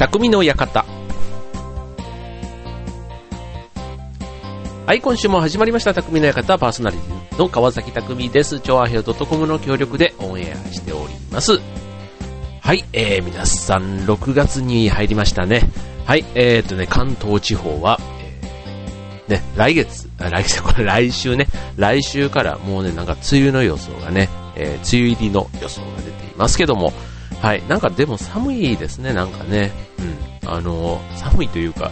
匠の館。はい、今週も始まりました、匠の館、パーソナリティの川崎匠です。超アヘオ .com の協力でオンエアしております。はい、えー、皆さん、6月に入りましたね。はい、えー、とね、関東地方は、えー、ね、来月、来月、これ来週ね、来週からもうね、なんか梅雨の予想がね、えー、梅雨入りの予想が出ていますけども、はい、なんかでも寒いですね、なんかね、うん、あのー、寒いというか、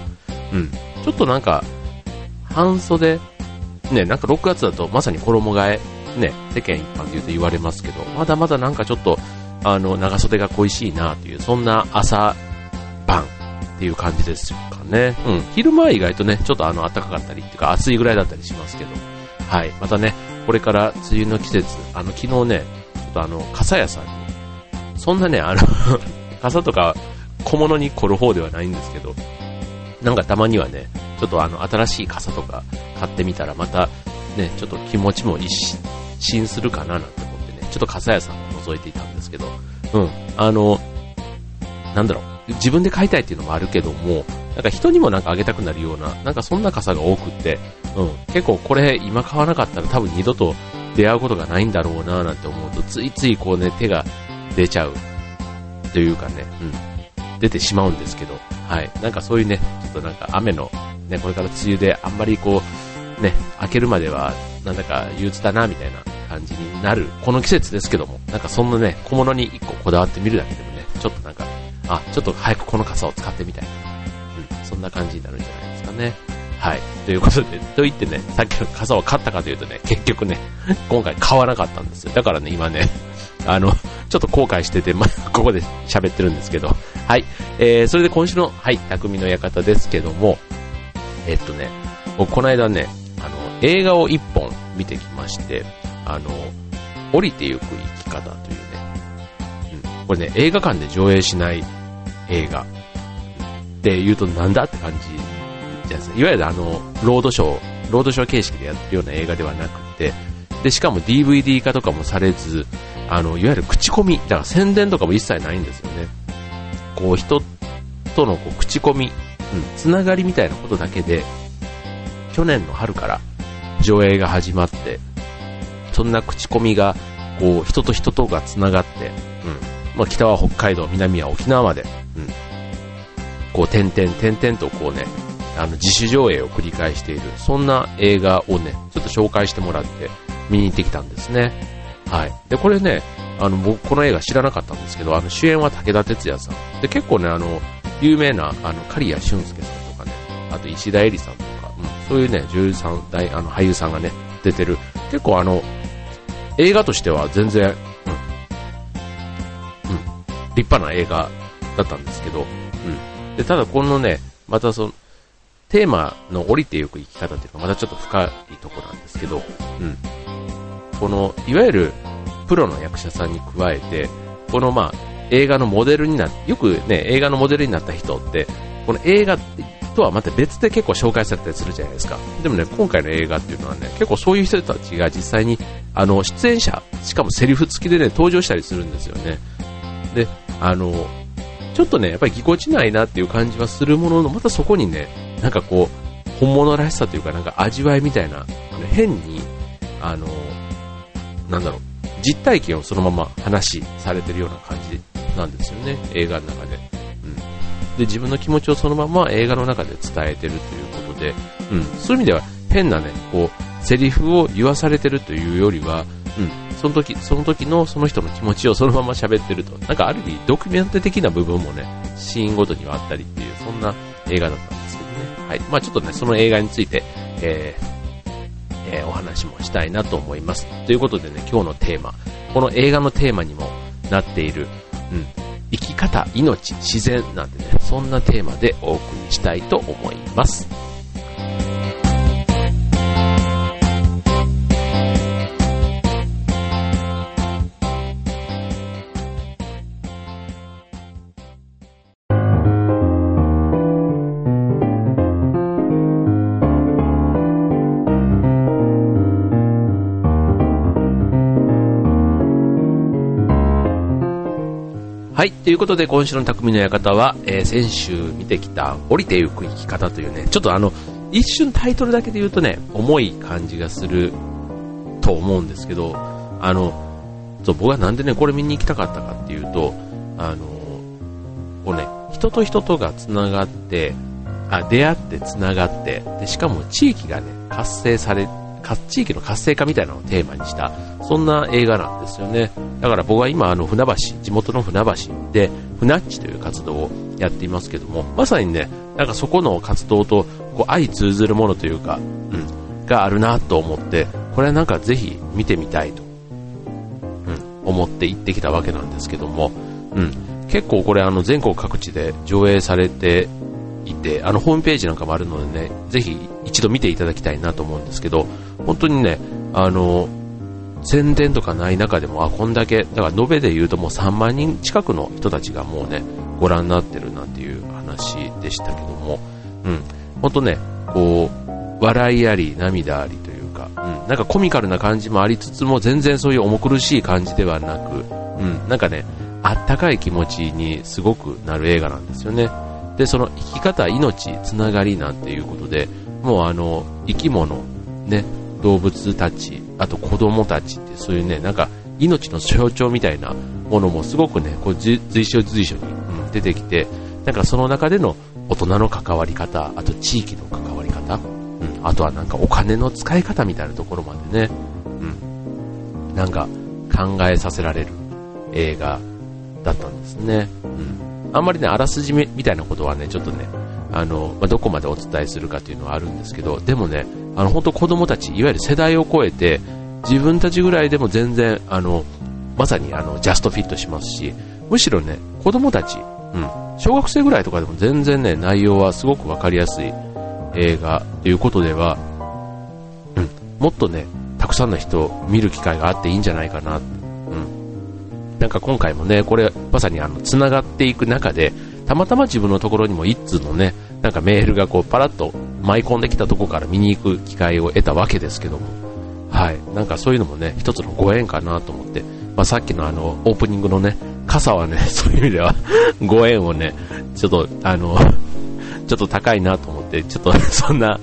うん、ちょっとなんか、半袖、ね、なんか6月だとまさに衣替え、ね、世間一般で言うと言われますけど、まだまだなんかちょっと、あの、長袖が恋しいなという、そんな朝晩っていう感じですかね。うん。昼間は意外とね、ちょっとあの、暖かかったりっていうか、暑いぐらいだったりしますけど、はい。またね、これから梅雨の季節、あの、昨日ね、ちょっとあの、傘屋さんに、そんなね、あの 傘とか小物に凝る方ではないんですけど、なんかたまにはね、ちょっとあの、新しい傘とか買ってみたら、またね、ちょっと気持ちも一新するかななんて思ってね、ちょっと傘屋さんを覗いていたんですけど、うん、あの、なんだろう、自分で買いたいっていうのもあるけども、なんか人にもなんかあげたくなるような、なんかそんな傘が多くって、うん、結構これ今買わなかったら多分二度と出会うことがないんだろうななんて思うと、ついついこうね、手が出ちゃう。というかね、うん、出てしまうんですけど、はい、なんかそういうね、ちょっとなんか雨のね、これから梅雨であんまりこう、ね、開けるまでは、なんだか憂鬱だな、みたいな感じになる、この季節ですけども、なんかそんなね、小物に一個こだわってみるだけでもね、ちょっとなんか、あ、ちょっと早くこの傘を使ってみたいな、うん、そんな感じになるんじゃないですかね。はい。ということで、と言ってね、さっきの傘を買ったかというとね、結局ね、今回買わなかったんですよ。だからね、今ね、あの、ちょっと後悔してて、まあ ここで喋ってるんですけど、はい。えー、それで今週の、はい、匠の館ですけども、えっとね、僕この間ね、あの、映画を一本見てきまして、あの、降りてゆく生き方というね、うん、これね、映画館で上映しない映画。って言うとなんだって感じじゃないですか。いわゆるあの、ロードショー、ロードショー形式でやってるような映画ではなくて、で、しかも DVD 化とかもされず、あの、いわゆる口コミ、だから宣伝とかも一切ないんですよね。こう、人とのこう口コミうん、つながりみたいなことだけで、去年の春から上映が始まって、そんな口コミが、こう、人と人とがつながって、うん、まあ、北は北海道、南は沖縄まで、うん、こう、点々、点々とこうね、あの、自主上映を繰り返している、そんな映画をね、ちょっと紹介してもらって、見に行ってきたんですね。はい。で、これね、あの、僕、この映画知らなかったんですけど、あの、主演は武田鉄矢さん。で、結構ね、あの、有名な、あの、刈谷俊介さんとかね、あと石田絵里さんとか、うん、そういうね、女優さん、大、あの、俳優さんがね、出てる、結構あの、映画としては全然、うん、うん、立派な映画だったんですけど、うん。で、ただこのね、またその、テーマの降りていく生き方っていうのはまたちょっと深いとこなんですけど、うん。この、いわゆる、プロの役者さんに加えて、このまあ、映画のモデルになよくね、映画のモデルになった人って、この映画とはまた別で結構紹介されたりするじゃないですか。でもね、今回の映画っていうのはね、結構そういう人たちが実際に、あの、出演者、しかもセリフ付きでね、登場したりするんですよね。で、あの、ちょっとね、やっぱりぎこちないなっていう感じはするものの、またそこにね、なんかこう、本物らしさというか、なんか味わいみたいな、変に、あの、なんだろう、実体験をそのまま話されてるような感じなんですよね、映画の中で。うん。で、自分の気持ちをそのまま映画の中で伝えてるということで、うん。そういう意味では変なね、こう、セリフを言わされてるというよりは、うん。その時、その時のその人の気持ちをそのまま喋ってると。なんかある意味、ドキュメント的な部分もね、シーンごとにはあったりっていう、そんな映画だったんですけどね。はい。まあちょっとね、その映画について、えー、えー、お話もしたいなと思います。ということでね、今日のテーマ、この映画のテーマにもなっている、うん、生き方、命、自然なんてね、そんなテーマでお送りしたいと思います。はい。ということで、今週の匠の館は、えー、先週見てきた、降りてゆく生き方というね、ちょっとあの、一瞬タイトルだけで言うとね、重い感じがすると思うんですけど、あの、そう僕はなんでね、これ見に行きたかったかっていうと、あの、こうね、人と人とが繋がって、あ、出会って繋がって、で、しかも地域がね、活性され、地域の活性化みたいなのをテーマにした、そんな映画なんですよね。だから僕は今、あの、船橋、地元の船橋で、船っちという活動をやっていますけども、まさにね、なんかそこの活動と、こう、相通ずるものというか、うん、があるなと思って、これはなんかぜひ見てみたいと、うん、思って行ってきたわけなんですけども、うん、結構これあの全国各地で上映されていて、あのホームページなんかもあるのでね、ぜひ一度見ていただきたいなと思うんですけど、本当にね、あの、宣伝とかない中でも、あ、こんだけ、だから延べで言うともう3万人近くの人たちがもうね、ご覧になってるなんていう話でしたけども、うん、本当ね、こう、笑いあり、涙ありというか、うん、なんかコミカルな感じもありつつも、全然そういう重苦しい感じではなく、うん、なんかね、あったかい気持ちにすごくなる映画なんですよね。で、その生き方、命、つながりなんていうことで、もうあの、生き物、ね、動物たち、あと子供たちってそういうね、なんか命の象徴みたいなものもすごくね、こう随所随所に、うん、出てきて、なんかその中での大人の関わり方、あと地域の関わり方、うん、あとはなんかお金の使い方みたいなところまでね、うん、なんか考えさせられる映画だったんですね。うん。あんまりね、あらすじみたいなことはね、ちょっとね、あの、まあ、どこまでお伝えするかというのはあるんですけど、でもね、あの、本当子供たち、いわゆる世代を超えて、自分たちぐらいでも全然、あの、まさにあの、ジャストフィットしますし、むしろね、子供たち、うん、小学生ぐらいとかでも全然ね、内容はすごくわかりやすい映画ということでは、うん、もっとね、たくさんの人を見る機会があっていいんじゃないかな、うん。なんか今回もね、これまさにあの、繋がっていく中で、たまたま自分のところにも一通のね、なんかメールがこうパラッと舞い込んできたとこから見に行く機会を得たわけですけども、はい、なんかそういうのもね、一つのご縁かなと思って、まあ、さっきのあの、オープニングのね、傘はね、そういう意味ではご縁をね、ちょっと、あの、ちょっと高いなと思って、ちょっと そんな、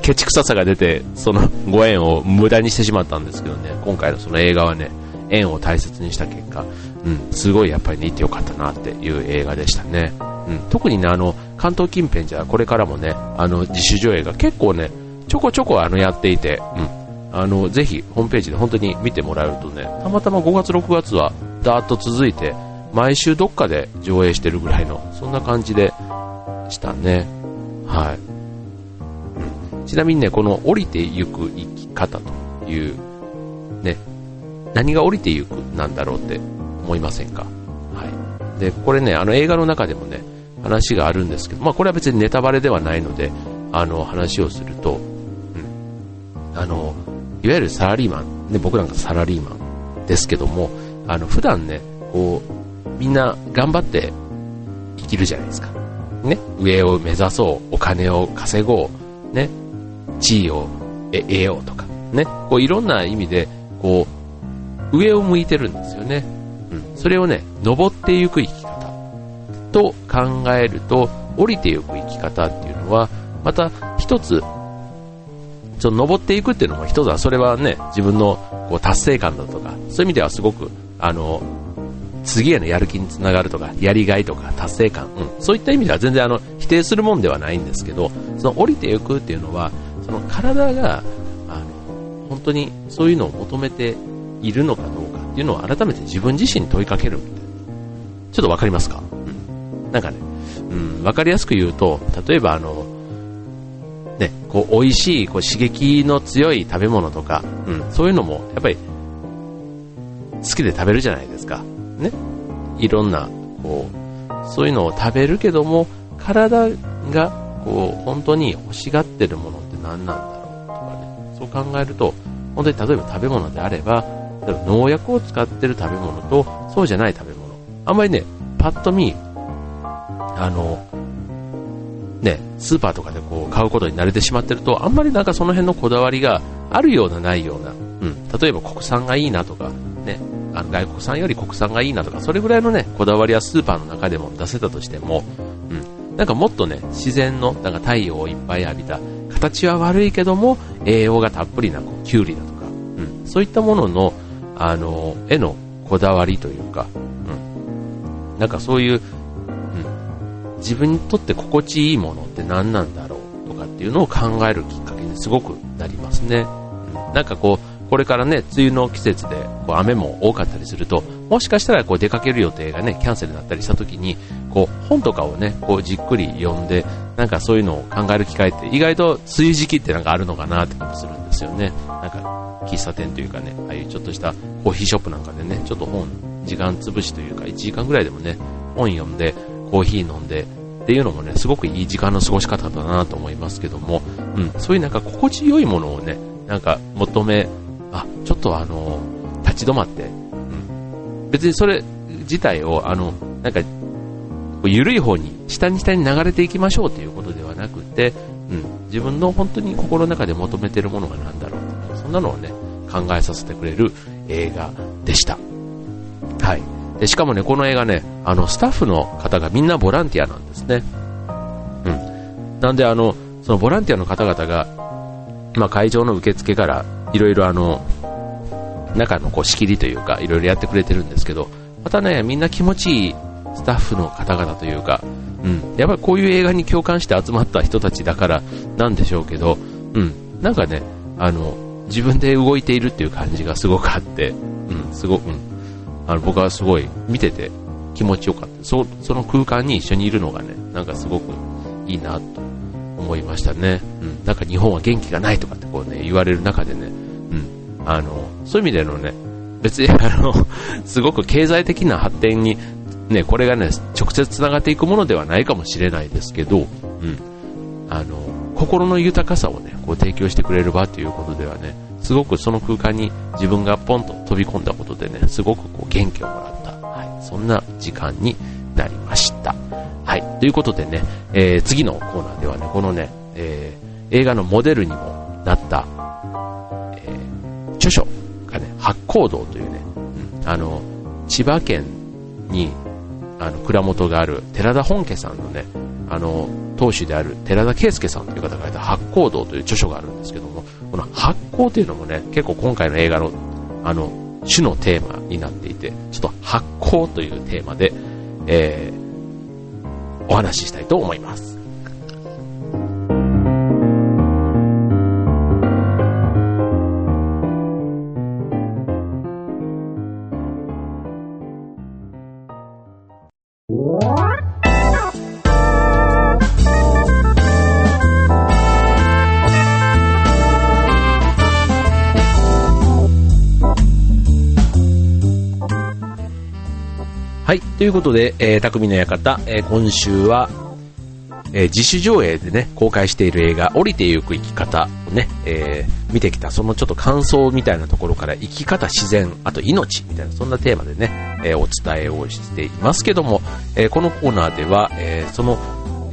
ケチ臭さが出て、そのご縁を無駄にしてしまったんですけどね、今回のその映画はね、縁を大切にした結果、うん、すごいやっぱりね、行ってよかったなっていう映画でしたね。うん、特にね、あの、関東近辺じゃこれからもね、あの、自主上映が結構ね、ちょこちょこあの、やっていて、うん、あの、ぜひ、ホームページで本当に見てもらえるとね、たまたま5月6月は、ダーッと続いて、毎週どっかで上映してるぐらいの、そんな感じでしたね。はい。うん、ちなみにね、この降りてゆく生き方という、ね、何が降りてゆくなんだろうって思いませんか？はい。で、これね、あの映画の中でもね、話があるんですけど、まあこれは別にネタバレではないので、あの話をすると、うん、あの、いわゆるサラリーマン、ね、僕なんかサラリーマンですけども、あの、普段ね、こう、みんな頑張って生きるじゃないですか。ね、上を目指そう、お金を稼ごう、ね、地位を得ようとか、ね、こういろんな意味で、こう、上を向いてるんですよね。それをね、登っていく生き方と考えると、降りていく生き方っていうのは、また一つ、ちょ登っていくっていうのも一つは、それはね、自分のこう達成感だとか、そういう意味ではすごく、あの、次へのやる気につながるとか、やりがいとか、達成感、うん、そういった意味では全然あの、否定するもんではないんですけど、その降りていくっていうのは、その体が、あの、本当にそういうのを求めているのかどういうのを改めて自分自身に問いかけるちょっとわかりますか？うん。なんかね、うん、わかりやすく言うと、例えばあの、ね、こう、美味しい、こう、刺激の強い食べ物とか、うん、そういうのも、やっぱり、好きで食べるじゃないですか。ね？いろんな、こう、そういうのを食べるけども、体が、こう、本当に欲しがってるものって何なんだろうとかね。そう考えると、本当に例えば食べ物であれば農薬を使ってる食べ物と、そうじゃない食べ物。あんまりね、パッと見、あの、ね、スーパーとかでこう買うことに慣れてしまってると、あんまりなんかその辺のこだわりがあるようなないような、うん、例えば国産がいいなとか、ね、あの外国産より国産がいいなとか、それぐらいのね、こだわりはスーパーの中でも出せたとしても、うん、なんかもっとね、自然の、なんか太陽をいっぱい浴びた、形は悪いけども、栄養がたっぷりな、こう、キュウリだとか、うん、そういったものの、あの、絵のこだわりというか、うん、なんかそういう、うん、自分にとって心地いいものって何なんだろうとかっていうのを考えるきっかけにすごくなりますね。うん、なんかこう、これからね、梅雨の季節でこう雨も多かったりすると、もしかしたらこう出かける予定がね、キャンセルになったりした時に、こう本とかをね、こうじっくり読んで、なんかそういうのを考える機会って意外と梅雨時期ってなんかあるのかなって気もするんですよね。なんか喫茶店というかね、ああいうちょっとしたコーヒーショップなんかでね、ちょっと本、時間潰しというか1時間ぐらいでもね、本読んで、コーヒー飲んで、っていうのもね、すごくいい時間の過ごし方だなと思いますけども、うん、そういうなんか心地よいものをね、なんか求めあ、ちょっとあの、立ち止まって、別にそれ自体を、あの、なんか、緩い方に、下に下に流れていきましょうということではなくて、うん、自分の本当に心の中で求めているものが何だろうそんなのをね、考えさせてくれる映画でした。はい。でしかもね、この映画ね、あの、スタッフの方がみんなボランティアなんですね。うん。なんで、あの、そのボランティアの方々が、まあ、会場の受付からいろいろあの、中のこう仕切りというか、いろいろやってくれてるんですけど、またね、みんな気持ちいいスタッフの方々というか、うん、やっぱりこういう映画に共感して集まった人たちだからなんでしょうけど、うん、なんかね、あの、自分で動いているっていう感じがすごくあって、うん、すごく、うん、あの僕はすごい見てて気持ちよかった。そその空間に一緒にいるのがね、なんかすごくいいなと思いましたね。うん、なんか日本は元気がないとかってこうね、言われる中でね、あの、そういう意味でのね、別にあの、すごく経済的な発展に、ね、これがね、直接繋がっていくものではないかもしれないですけど、うん、あの、心の豊かさをね、こう提供してくれる場ということではね、すごくその空間に自分がポンと飛び込んだことでね、すごくこう元気をもらった、はい、そんな時間になりました。はい。ということでね、えー、次のコーナーではね、このね、えー、映画のモデルにもなった、えー、著書がね、八甲道というね、あの、千葉県に、あの、蔵元がある寺田本家さんのね、あの、当主である寺田圭介さんという方が書いた八甲道という著書があるんですけども、この八甲というのもね、結構今回の映画の、あの、主のテーマになっていて、ちょっと発酵というテーマで、えー、お話ししたいと思います。ということで、えー、匠の館、えー、今週は、えー、自主上映でね、公開している映画、降りてゆく生き方をね、えー、見てきた、そのちょっと感想みたいなところから、生き方、自然、あと命みたいな、そんなテーマでね、えー、お伝えをしていますけども、え、このコーナーでは、え、その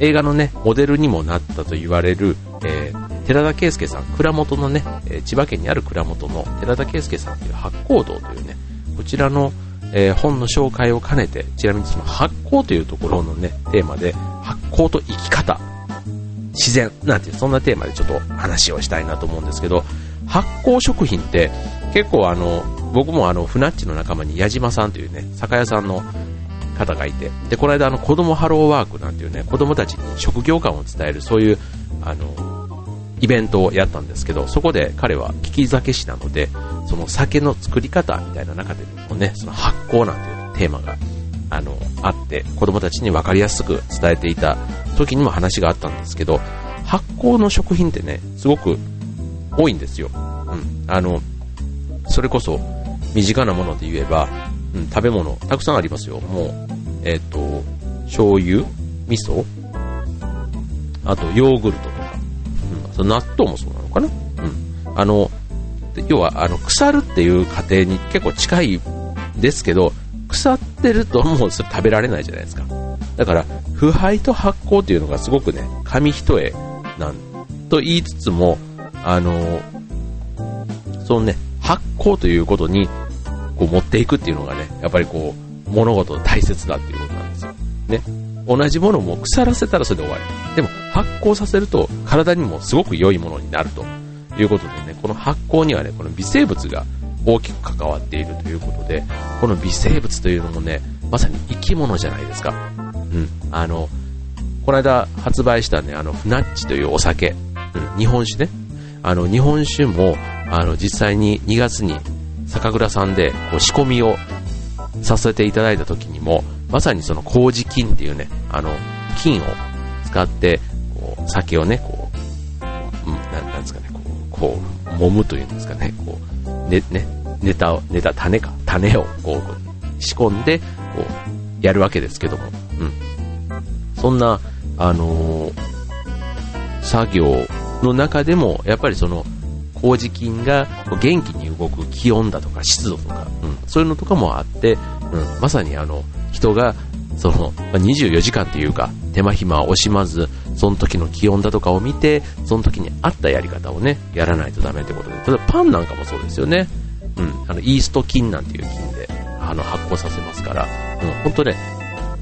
映画のね、モデルにもなったと言われる、え、寺田圭介さん、蔵元のね、え、千葉県にある蔵元の寺田圭介さんという八甲堂というね、こちらの、えー、本の紹介を兼ねて、ちなみにその発酵というところのね、テーマで、発酵と生き方、自然。なんていう、そんなテーマでちょっと話をしたいなと思うんですけど、発酵食品って結構あの、僕もあの、フナッチの仲間に矢島さんというね、酒屋さんの方がいて、で、この間あの、子供ハローワークなんていうね、子供たちに職業観を伝える、そういう、あの、イベントをやったんですけど、そこで彼は利き酒師なので、その酒の作り方みたいな中でもね、その発酵なんていうテーマが、あの、あって、子供たちに分かりやすく伝えていた時にも話があったんですけど、発酵の食品ってね、すごく多いんですよ。うん。あの、それこそ、身近なもので言えば、うん、食べ物、たくさんありますよ。もう、えっ、ー、と、醤油、味噌、あとヨーグルトその納豆もそうなのかな？うん。あの、要は、あの、腐るっていう過程に結構近いですけど、腐ってるともうそれ食べられないじゃないですか。だから、腐敗と発酵っていうのがすごくね、紙一重なんと言いつつも、あの、そのね、発酵ということに、こう持っていくっていうのがね、やっぱりこう、物事の大切だっていうことなんですよ。ね。同じものも腐らせたらそれで終わり。でも発酵させると体にもすごく良いものになるということでね、この発酵にはね、この微生物が大きく関わっているということで、この微生物というのもね、まさに生き物じゃないですか。うん。あの、この間発売したね、あの、フナッチというお酒、うん、日本酒ね。あの、日本酒も、あの、実際に2月に酒蔵さんでこう仕込みをさせていただいた時にも、まさにその麹菌っていうね、あの、菌を使って、こう、酒をね、こう、うん、ななんですかね、こう、こう、揉むというんですかね、こう、ね、ね、ネタを、ネタ、種か、種をこう、仕込んで、こう、やるわけですけども、うん。そんな、あのー、作業の中でも、やっぱりその、麹菌が元気に動く気温だとか湿度とか、うん、そういうのとかもあって、うん、まさにあの、人が、その、24時間っていうか、手間暇を惜しまず、その時の気温だとかを見て、その時に合ったやり方をね、やらないとダメってことで、例えばパンなんかもそうですよね。うん、あの、イースト菌なんていう菌で、あの、発酵させますから、うん、本当ね、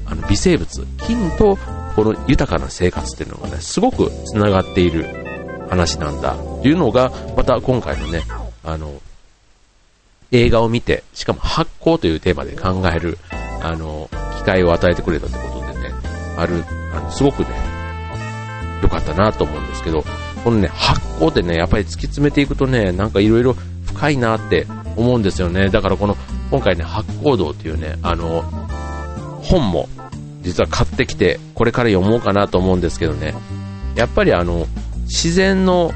あの、微生物、菌と、この豊かな生活っていうのがね、すごく繋がっている話なんだ、というのが、また今回のね、あの、映画を見て、しかも発酵というテーマで考える、あの、機会を与えてくれたってことでね、ある、あの、すごくね、良かったなと思うんですけど、このね、発酵ってね、やっぱり突き詰めていくとね、なんかいろいろ深いなって思うんですよね。だからこの、今回ね、発酵道っていうね、あの、本も、実は買ってきて、これから読もうかなと思うんですけどね、やっぱりあの、自然の、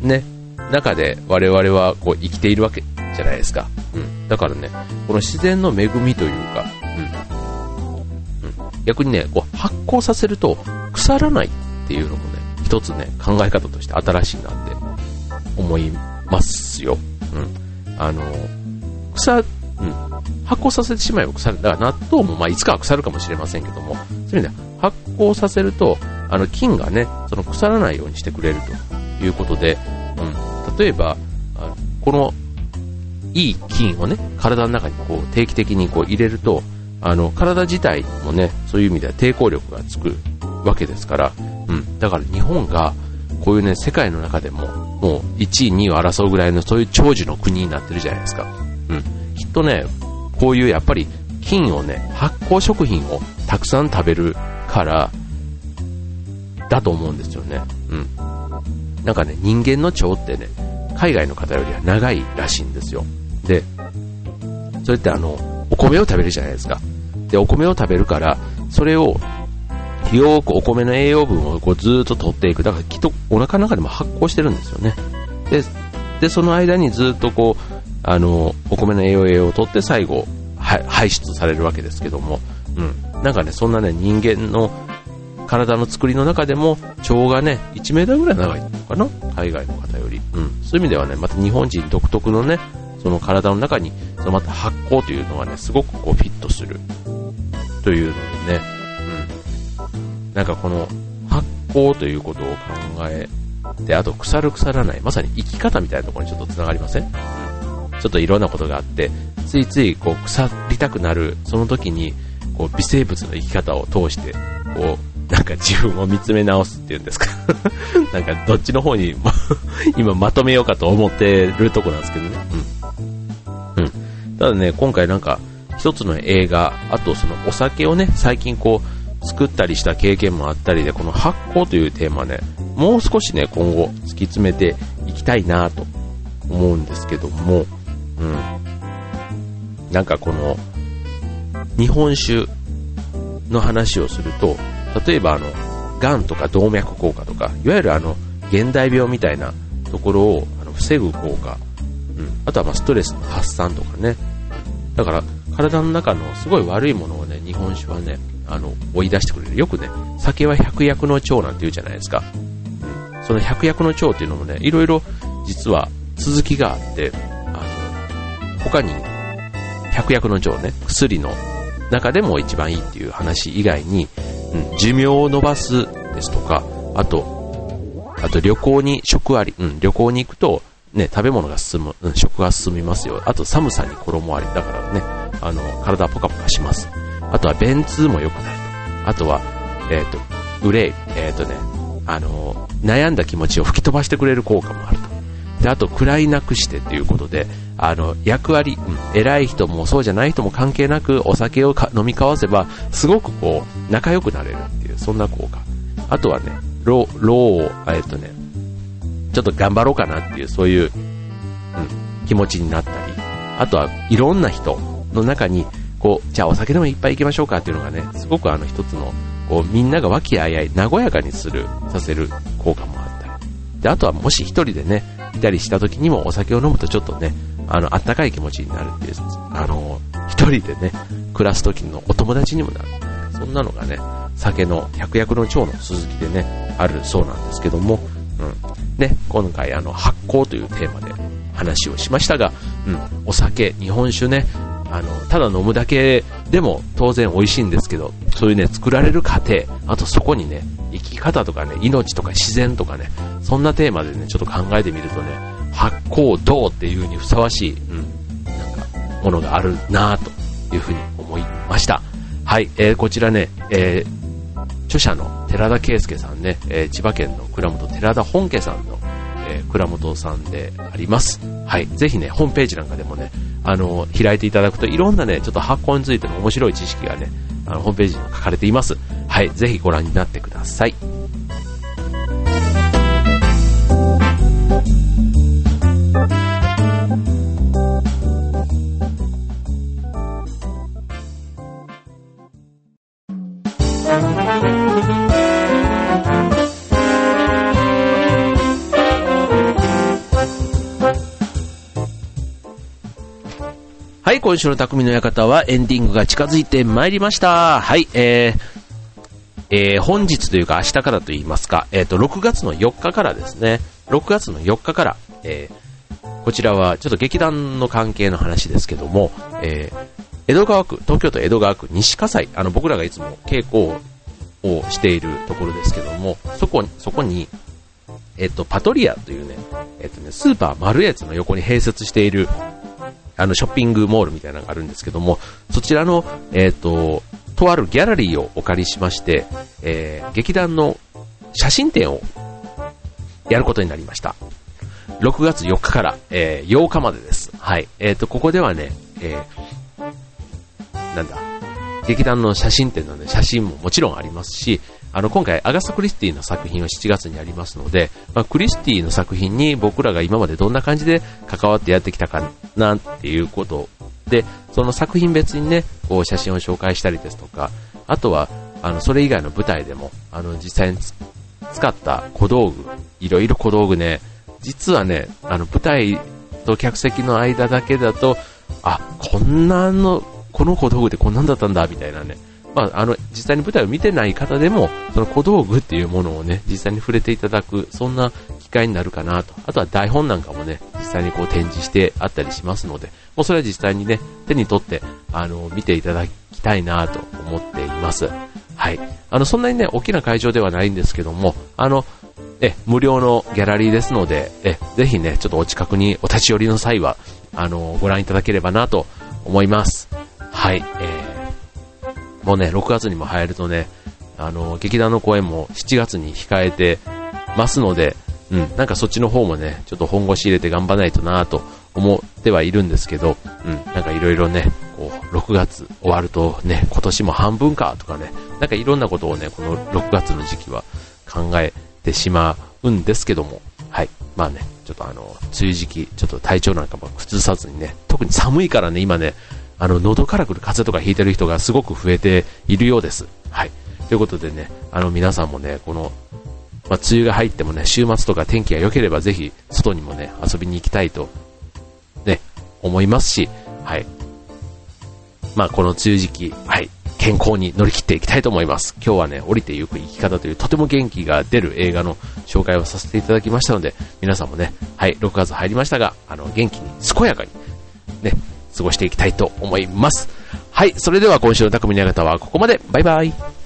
ね、中で我々はこう生きているわけじゃないですか。うん。だからね、この自然の恵みというか、うん。うん。逆にね、こう発酵させると腐らないていうのもね、一つね、考え方として新しいなって思いますよ。うん。あの、腐、うん。発酵させてしまえば腐る。だから納豆もまあいつかは腐るかもしれませんけども、そういう意味で発酵させると、あの菌がね、その腐らないようにしてくれるということで、うん。例えば、あこのいい菌をね、体の中にこう定期的にこう入れると、あの、体自体もね、そういう意味では抵抗力がつくわけですから、うん。だから日本が、こういうね、世界の中でも、もう1位、2位を争うぐらいのそういう長寿の国になってるじゃないですか。うん。きっとね、こういうやっぱり菌をね、発酵食品をたくさん食べるから、だと思うんですよね。うん。なんかね、人間の腸ってね、海外の方よりは長いらしいんですよ。で、それってあの、お米を食べるじゃないですか。で、お米を食べるから、それを、よーくお米の栄養分をこうずっと取っていく。だからきっとお腹の中でも発酵してるんですよね。で、で、その間にずっとこう、あの、お米の栄養栄養を取って最後、排出されるわけですけども、うん。なんかね、そんなね、人間の体の作りの中でも、腸がね、1メーターぐらい長いのかな？海外の方より。うん。そういう意味ではね、また日本人独特のね、その体の中に、そのまた発酵というのがね、すごくこうフィットする。というのでね、なんかこの発酵ということを考えて、あと腐る腐らない、まさに生き方みたいなところにちょっと繋がりません、うん、ちょっといろんなことがあって、ついついこう腐りたくなる、その時に、こう微生物の生き方を通して、こう、なんか自分を見つめ直すっていうんですか？なんかどっちの方に 今まとめようかと思ってるとこなんですけどね。うん。うん。ただね、今回なんか、一つの映画、あとそのお酒をね、最近こう、作ったりした経験もあったりで、この発酵というテーマね、もう少しね、今後突き詰めていきたいなと思うんですけども、うん。なんかこの、日本酒の話をすると、例えばあの、癌とか動脈硬化とか、いわゆるあの、現代病みたいなところをあの防ぐ効果、うん、あとはまストレスの発散とかね、だから体の中のすごい悪いものをね、日本酒はね、あの、追い出してくれる。よくね、酒は百薬の長なんて言うじゃないですか。うん、その百薬の長っていうのもね、いろいろ実は続きがあって、あの、他に百薬の長ね、薬の中でも一番いいっていう話以外に、うん、寿命を伸ばすですとか、あと、あと旅行に、食あり、うん、旅行に行くと、ね、食べ物が進む、うん、食が進みますよ。あと寒さに衣あり。だからね、あの、体ポカポカします。あとは便通も良くなると。あとは、えっ、ー、と、憂い、えっ、ー、とね、あの、悩んだ気持ちを吹き飛ばしてくれる効果もあると。で、あと、暗いなくしてっていうことで、あの、役割、うん、偉い人もそうじゃない人も関係なくお酒を飲み交わせば、すごくこう、仲良くなれるっていう、そんな効果。あとはね、ロー、を、えっとね、ちょっと頑張ろうかなっていう、そういう、うん、気持ちになったり、あとはいろんな人の中に、こう、じゃあお酒でもいっぱい行きましょうかっていうのがね、すごくあの一つの、こう、みんなが和気あいあい、和やかにする、させる効果もあったり。で、あとはもし一人でね、いたりした時にもお酒を飲むとちょっとね、あの、あったかい気持ちになるっていう、あの、一人でね、暮らす時のお友達にもなる。そんなのがね、酒の百薬の長の鈴木でね、あるそうなんですけども、うん。ね、今回あの、発酵というテーマで話をしましたが、うん、お酒、日本酒ね、あの、ただ飲むだけでも当然美味しいんですけど、そういうね、作られる過程、あとそこにね、生き方とかね、命とか自然とかね、そんなテーマでね、ちょっと考えてみるとね、発酵銅っていうにふさわしい、うん、なんか、ものがあるなぁというふうに思いました。はい、えー、こちらね、えー、著者の寺田圭介さんね、えー、千葉県の倉本寺田本家さんの、えー、倉本さんであります。はい、ぜひね、ホームページなんかでもね、あの、開いていただくといろんなね、ちょっと発酵についての面白い知識がね、あの、ホームページにも書かれています。はい、ぜひご覧になってください。はい、今週の匠の館はエンディングが近づいてまいりました。はい、えー、えー、本日というか明日からと言いますか、えっ、ー、と、6月の4日からですね、6月の4日から、えー、こちらはちょっと劇団の関係の話ですけども、え、江戸川区、東京都江戸川区西葛西、あの、僕らがいつも稽古をしているところですけども、そこに、そこに、えっ、と、パトリアというね、えっ、とね、スーパーマルエツの横に併設している、あの、ショッピングモールみたいなのがあるんですけども、そちらの、えっ、ー、と、とあるギャラリーをお借りしまして、えー、劇団の写真展をやることになりました。6月4日から、えー、8日までです。はい。えっ、ー、と、ここではね、えー、なんだ、劇団の写真展の、ね、写真ももちろんありますし、あの、今回、アガサ・クリスティの作品は7月にありますので、まあ、クリスティの作品に僕らが今までどんな感じで関わってやってきたかなっていうことで、その作品別にね、こう写真を紹介したりですとか、あとは、あの、それ以外の舞台でも、あの、実際に使った小道具、いろいろ小道具ね、実はね、あの、舞台と客席の間だけだと、あ、こんなの、この小道具ってこんなんだったんだ、みたいなね、まあ、あの、実際に舞台を見てない方でも、その小道具っていうものをね、実際に触れていただく、そんな機会になるかなと。あとは台本なんかもね、実際にこう展示してあったりしますので、もうそれは実際にね、手に取って、あの、見ていただきたいなと思っています。はい。あの、そんなにね、大きな会場ではないんですけども、あの、え、無料のギャラリーですので、え、ぜひね、ちょっとお近くにお立ち寄りの際は、あの、ご覧いただければなと思います。はい。えーもうね、6月にも入るとね、あの、劇団の公演も7月に控えてますので、うん、なんかそっちの方もね、ちょっと本腰入れて頑張らないとなぁと思ってはいるんですけど、うん、なんかいろいろね、こう、6月終わるとね、今年も半分かとかね、なんかいろんなことをね、この6月の時期は考えてしまうんですけども、はい。まあね、ちょっとあの、梅雨時期、ちょっと体調なんかも崩さずにね、特に寒いからね、今ね、あの、喉から来る風邪とかひいてる人がすごく増えているようです。はい。ということでね、あの、皆さんもね、この、まあ、梅雨が入ってもね、週末とか天気が良ければぜひ、外にもね、遊びに行きたいと、ね、思いますし、はい。まあ、この梅雨時期、はい。健康に乗り切っていきたいと思います。今日はね、降りてゆく生き方というとても元気が出る映画の紹介をさせていただきましたので、皆さんもね、はい、6月入りましたが、あの、元気に健やかに、ね、過ごしていきたいと思います。はい、それでは今週の匠の館はここまで。バイバイ。